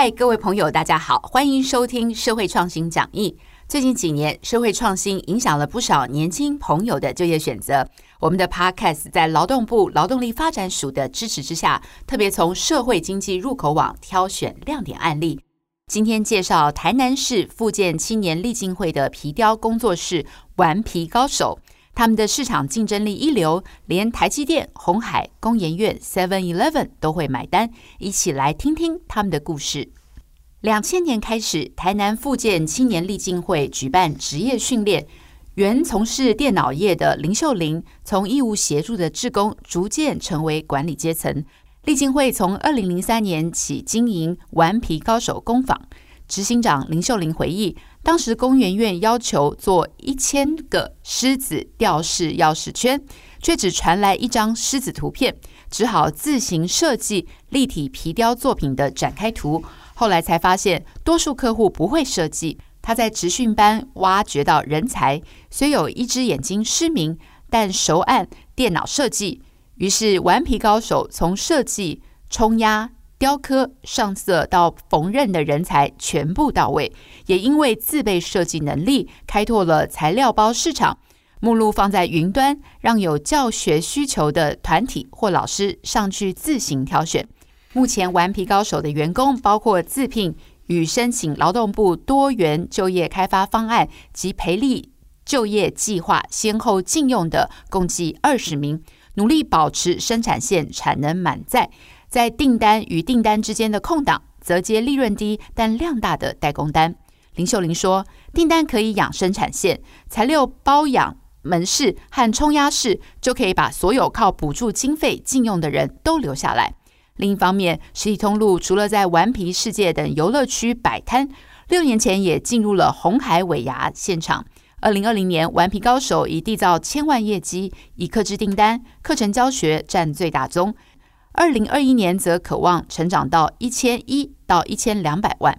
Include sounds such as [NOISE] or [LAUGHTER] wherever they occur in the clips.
嗨，各位朋友，大家好，欢迎收听社会创新讲义。最近几年，社会创新影响了不少年轻朋友的就业选择。我们的 Podcast 在劳动部劳动力发展署的支持之下，特别从社会经济入口网挑选亮点案例。今天介绍台南市复健青年立进会的皮雕工作室“顽皮高手”。他们的市场竞争力一流，连台积电、红海、工研院、Seven Eleven 都会买单。一起来听听他们的故事。两千年开始，台南复健青年立进会举办职业训练。原从事电脑业的林秀玲，从义务协助的志工，逐渐成为管理阶层。立进会从二零零三年起经营“顽皮高手”工坊。执行长林秀玲回忆。当时工研院要求做一千个狮子吊饰钥匙圈，却只传来一张狮子图片，只好自行设计立体皮雕作品的展开图。后来才发现，多数客户不会设计。他在职训班挖掘到人才，虽有一只眼睛失明，但熟按电脑设计。于是顽皮高手从设计、冲压。雕刻、上色到缝纫的人才全部到位，也因为自备设计能力，开拓了材料包市场。目录放在云端，让有教学需求的团体或老师上去自行挑选。目前顽皮高手的员工包括自聘与申请劳动部多元就业开发方案及培力就业计划先后禁用的，共计二十名，努力保持生产线产能满载。在订单与订单之间的空档，则接利润低但量大的代工单。林秀玲说：“订单可以养生产线，材料包养门市和冲压室，就可以把所有靠补助经费禁用的人都留下来。另一方面，实体通路除了在顽皮世界等游乐区摆摊，六年前也进入了红海尾牙现场。二零二零年，顽皮高手已缔造千万业绩，以客制订单、课程教学占最大宗。”二零二一年则渴望成长到一千一到一千两百万。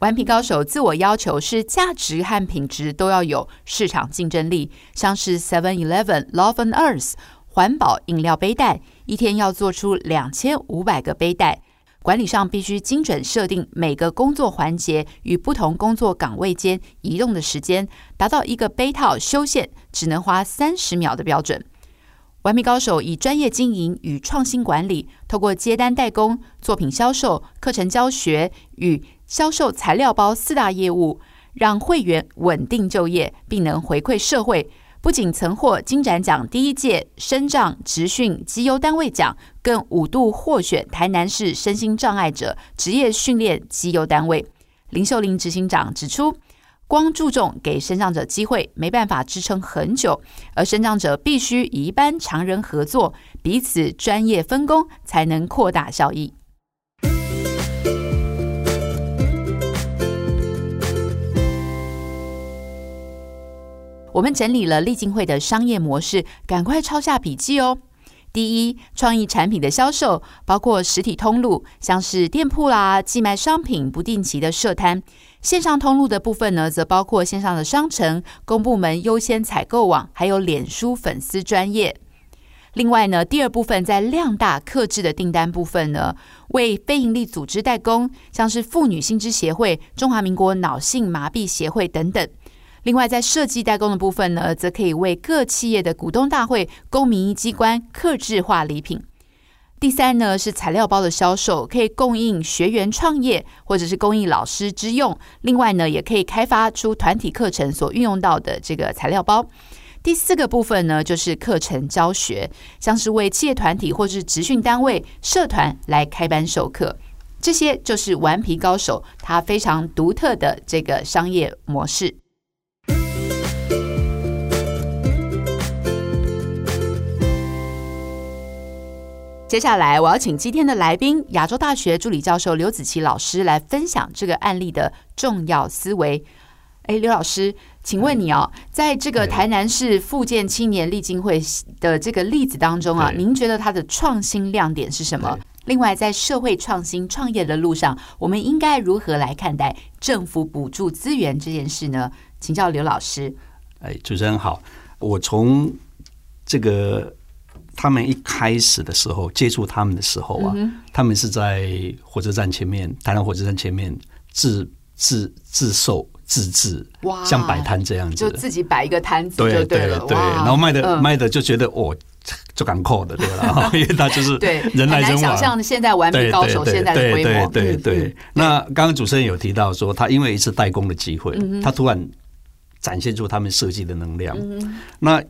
顽皮高手自我要求是价值和品质都要有市场竞争力，像是 Seven Eleven、Love and Earth 环保饮料杯袋，一天要做出两千五百个杯袋。管理上必须精准设定每个工作环节与不同工作岗位间移动的时间，达到一个杯套修线只能花三十秒的标准。完美高手以专业经营与创新管理，透过接单代工、作品销售、课程教学与销售材料包四大业务，让会员稳定就业，并能回馈社会。不仅曾获金展奖第一届身障职训绩优单位奖，更五度获选台南市身心障碍者职业训练绩优单位。林秀玲执行长指出。光注重给生长者机会，没办法支撑很久，而生长者必须与一般常人合作，彼此专业分工，才能扩大效益。我们整理了立进会的商业模式，赶快抄下笔记哦。第一，创意产品的销售包括实体通路，像是店铺啦、寄卖商品、不定期的设摊；线上通路的部分呢，则包括线上的商城、公部门优先采购网，还有脸书粉丝专业。另外呢，第二部分在量大克制的订单部分呢，为非营利组织代工，像是妇女新知协会、中华民国脑性麻痹协会等等。另外，在设计代工的部分呢，则可以为各企业的股东大会、公民机关刻制化礼品。第三呢，是材料包的销售，可以供应学员创业或者是供应老师之用。另外呢，也可以开发出团体课程所运用到的这个材料包。第四个部分呢，就是课程教学，像是为企业团体或是职训单位、社团来开班授课。这些就是顽皮高手他非常独特的这个商业模式。接下来，我要请今天的来宾，亚洲大学助理教授刘子琪老师来分享这个案例的重要思维。哎，刘老师，请问你哦，在这个台南市复健青年励金会的这个例子当中啊，您觉得它的创新亮点是什么？另外，在社会创新创业的路上，我们应该如何来看待政府补助资源这件事呢？请教刘老师。哎，主持人好，我从这个。他们一开始的时候接触他们的时候啊，他们是在火车站前面，台南火车站前面自自自售自制，哇。像摆摊这样子，就自己摆一个摊子对就了，对对，然后卖的、嗯。卖的就觉得哦，就敢扣的对了，[LAUGHS] 因为他就是对人来人往。想象现在顽皮对对对高手现在的对规模，对对嗯对。嗯。那刚刚主持人有提到说，他因为一次代工的机会，嗯他突然展现出他们设计的能量。那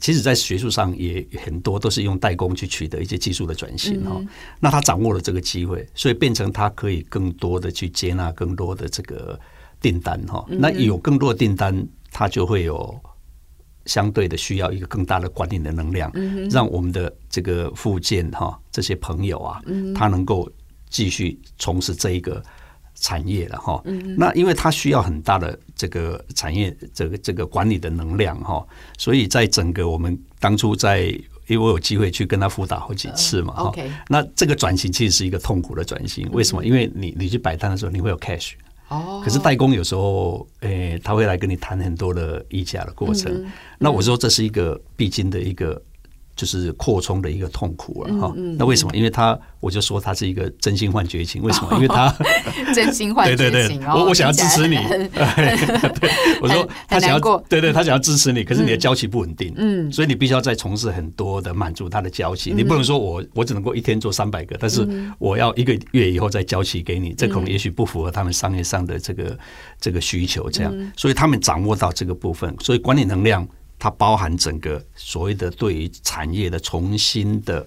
其实，在学术上也很多都是用代工去取得一些技术的转型嗯哈。那他掌握了这个机会，所以变成他可以更多的去接纳更多的这个订单哈。嗯那有更多的订单，他就会有相对的需要一个更大的管理的能量，让我们的这个附件哈这些朋友啊，他能够继续从事这一个产业了哈。那因为它需要很大的这个产业这个这个管理的能量哈，所以在整个我们当初在。因为我有机会去跟他辅导好几次嘛，哈、OK 那这个转型其实是一个痛苦的转型，为什么？因为你你去摆摊的时候，你会有 cash，哦，可是代工有时候，诶、他会来跟你谈很多的议价的过程。嗯那我说这是一个必经的一个，就是扩充的一个痛苦了哈。嗯那为什么？因为他我就说他是一个真心换绝情。为什么？因为他 [LAUGHS] 真心换对对对绝情，哦，我我想要支持你，[LAUGHS] 对，我说他想要过对对，他想要支持你，可是你的交期不稳定，嗯所以你必须要再从事很多的满足他的交期。你不能说我我只能够一天做三百个，但是我要一个月以后再交期给你，这可能也许不符合他们商业上的这个这个需求。这样，所以他们掌握到这个部分，所以管理能量它包含整个所谓的对于产业的重新的。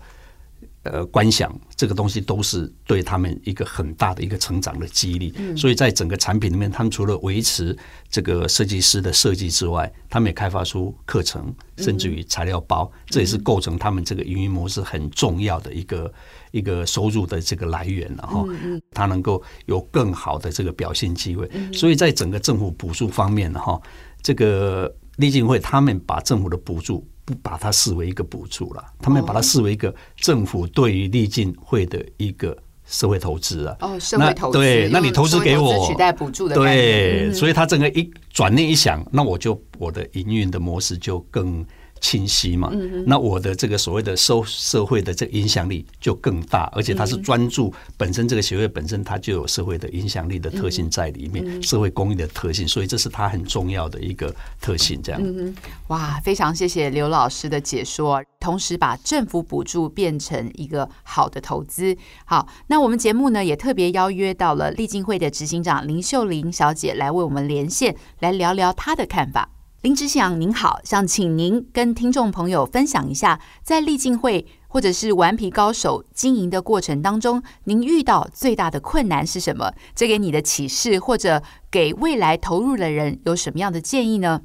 呃，观想这个东西都是对他们一个很大的一个成长的激励，所以在整个产品里面，他们除了维持这个设计师的设计之外，他们也开发出课程，甚至于材料包，这也是构成他们这个营运模式很重要的一个一个收入的这个来源了哈。它能够有更好的这个表现机会，所以在整个政府补助方面呢哈，这个立进会他们把政府的补助。不把它视为一个补助了，他们把它视为一个政府对于立进会的一个社会投资啊。哦，社会那投资，对，那你投资给我取代补助的对，嗯所以他整个一转念一想，那我就我的营运的模式就更清晰嘛。嗯那我的这个所谓的收社会的这个影响力就更大，而且它嗯是专注本身这个协会本身它就有社会的影响力的特性在里嗯面，社会公益的特性，所以这是它很重要的一个特性。这样，嗯哇，非常谢谢刘老师的解说，同时把政府补助变成一个好的投资。好，那我们节目呢也特别邀约到了立进会的执行长林秀玲小姐来为我们连线，来聊聊她的看法。林志祥您好，想请您跟听众朋友分享一下，在立进会或者是顽皮高手经营的过程当中，您遇到最大的困难是什么？这给你的启示，或者给未来投入的人有什么样的建议呢？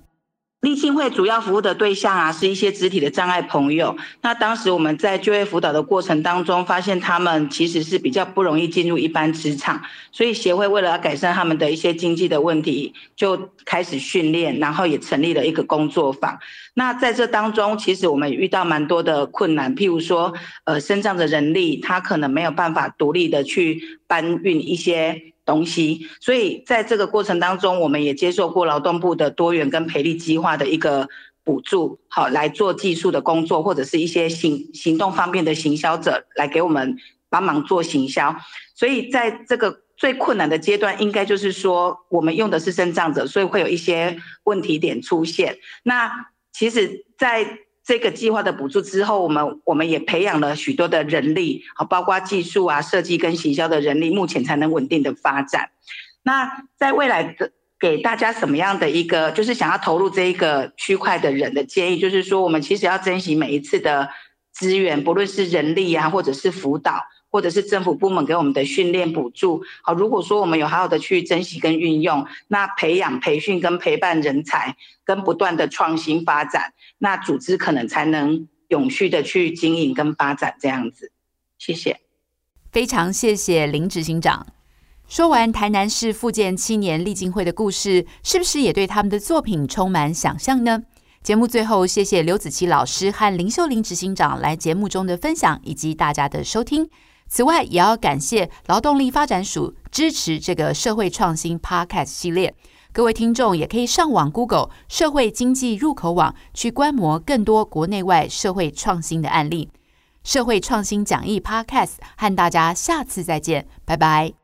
立信会主要服务的对象啊，是一些肢体的障碍朋友。那当时我们在就业辅导的过程当中，发现他们其实是比较不容易进入一般职场，所以协会为了要改善他们的一些经济的问题，就开始训练，然后也成立了一个工作坊。那在这当中，其实我们遇到蛮多的困难，譬如说，呃，身障的人力他可能没有办法独立的去搬运一些。东西，所以在这个过程当中，我们也接受过劳动部的多元跟培力计划的一个补助，好来做技术的工作，或者是一些行行动方面的行销者来给我们帮忙做行销。所以在这个最困难的阶段，应该就是说，我们用的是身障者，所以会有一些问题点出现。那其实，在这个计划的补助之后，我们我们也培养了许多的人力，好，包括技术啊、设计跟行销的人力，目前才能稳定的发展。那在未来的给大家什么样的一个，就是想要投入这一个区块的人的建议，就是说，我们其实要珍惜每一次的资源，不论是人力啊，或者是辅导，或者是政府部门给我们的训练补助。好，如果说我们有好好的去珍惜跟运用，那培养、培训跟陪伴人才，跟不断的创新发展，那组织可能才能永续的去经营跟发展这样子。谢谢。非常谢谢林执行长。说完台南市复建七年立进会的故事，是不是也对他们的作品充满想象呢？节目最后，谢谢刘子琪老师和林秀玲执行长来节目中的分享，以及大家的收听。此外，也要感谢劳动力发展署支持这个社会创新 Podcast 系列。各位听众也可以上网 Google 社会经济入口网去观摩更多国内外社会创新的案例。社会创新讲义 Podcast 和大家下次再见，拜拜。